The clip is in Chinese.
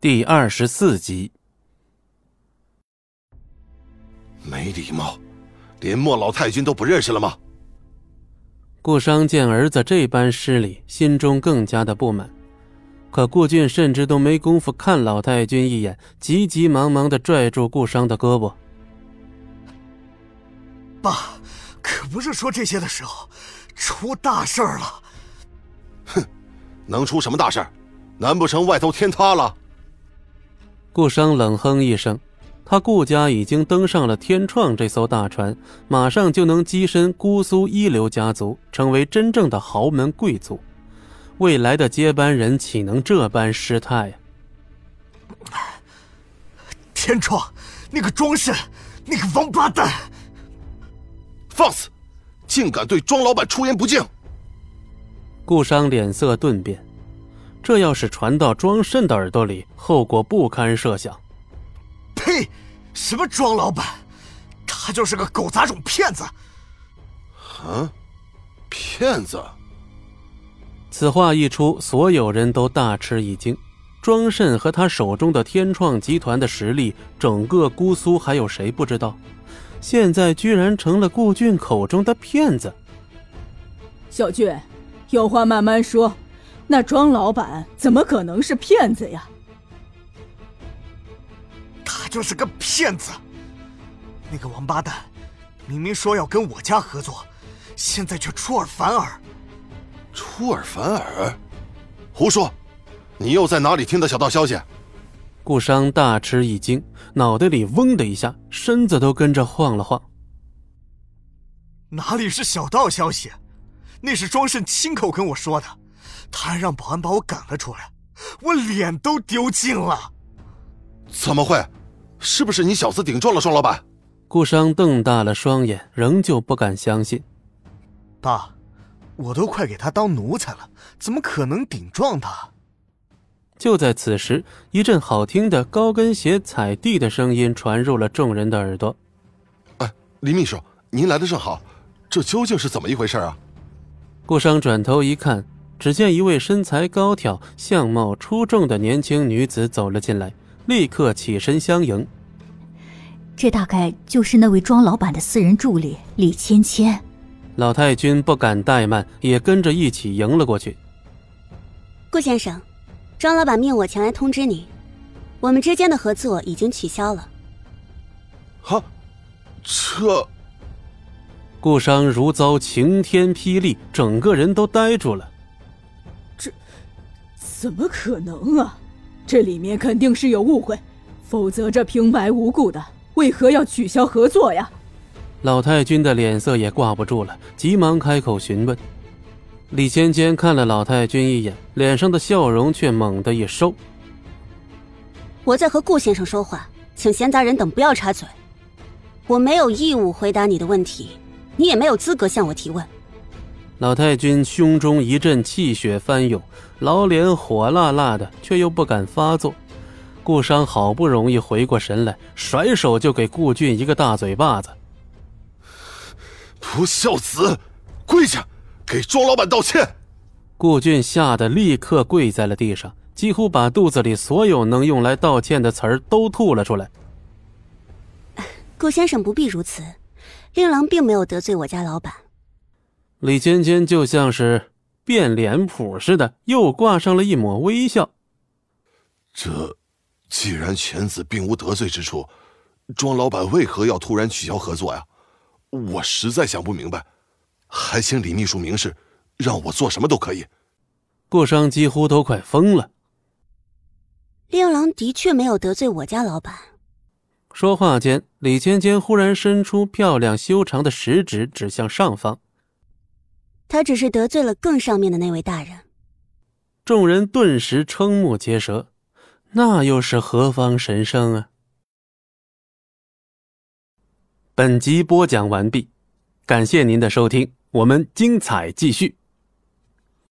第二十四集。没礼貌，连莫老太君都不认识了吗？顾商见儿子这般失礼，心中更加的不满。可顾俊甚至都没工夫看老太君一眼，急急忙忙的拽住顾商的胳膊：“爸，可不是说这些的时候，出大事了。”哼，能出什么大事？难不成外头天塌了？顾商冷哼一声，他顾家已经登上了天创这艘大船，马上就能跻身姑苏一流家族，成为真正的豪门贵族。未来的接班人岂能这般失态呀？天创，那个庄慎，那个王八蛋！放肆！竟敢对庄老板出言不敬！顾商脸色顿变，这要是传到庄慎的耳朵里，后果不堪设想。呸！什么庄老板？他就是个狗杂种骗子！啊，骗子！此话一出，所有人都大吃一惊。庄慎和他手中的天创集团的实力，整个姑苏还有谁不知道？现在居然成了顾俊口中的骗子。小俊，有话慢慢说。那庄老板怎么可能是骗子呀？他就是个骗子！那个王八蛋，明明说要跟我家合作，现在却出尔反尔。出尔反尔，胡说！你又在哪里听的小道消息？顾商大吃一惊，脑袋里嗡的一下，身子都跟着晃了晃。哪里是小道消息？那是庄慎亲口跟我说的，他还让保安把我赶了出来，我脸都丢尽了。怎么会？是不是你小子顶撞了庄老板？顾商瞪大了双眼，仍旧不敢相信。爸。我都快给他当奴才了，怎么可能顶撞他？就在此时，一阵好听的高跟鞋踩地的声音传入了众人的耳朵。哎，李秘书，您来的正好，这究竟是怎么一回事啊？顾商转头一看，只见一位身材高挑、相貌出众的年轻女子走了进来，立刻起身相迎。这大概就是那位庄老板的私人助理李芊芊。老太君不敢怠慢，也跟着一起迎了过去。顾先生，庄老板命我前来通知你，我们之间的合作已经取消了。哈，这……顾商如遭晴天霹雳，整个人都呆住了。这怎么可能啊？这里面肯定是有误会，否则这平白无故的，为何要取消合作呀？老太君的脸色也挂不住了，急忙开口询问。李芊芊看了老太君一眼，脸上的笑容却猛地一收。我在和顾先生说话，请闲杂人等不要插嘴。我没有义务回答你的问题，你也没有资格向我提问。老太君胸中一阵气血翻涌，老脸火辣辣的，却又不敢发作。顾商好不容易回过神来，甩手就给顾俊一个大嘴巴子。不孝子，跪下，给庄老板道歉！顾俊吓得立刻跪在了地上，几乎把肚子里所有能用来道歉的词儿都吐了出来。顾先生不必如此，令郎并没有得罪我家老板。李芊芊就像是变脸谱似的，又挂上了一抹微笑。这，既然犬子并无得罪之处，庄老板为何要突然取消合作呀？我实在想不明白，还请李秘书明示，让我做什么都可以。顾商几乎都快疯了。令郎的确没有得罪我家老板。说话间，李芊芊忽然伸出漂亮修长的食指，指向上方。他只是得罪了更上面的那位大人。众人顿时瞠目结舌，那又是何方神圣啊？本集播讲完毕，感谢您的收听，我们精彩继续。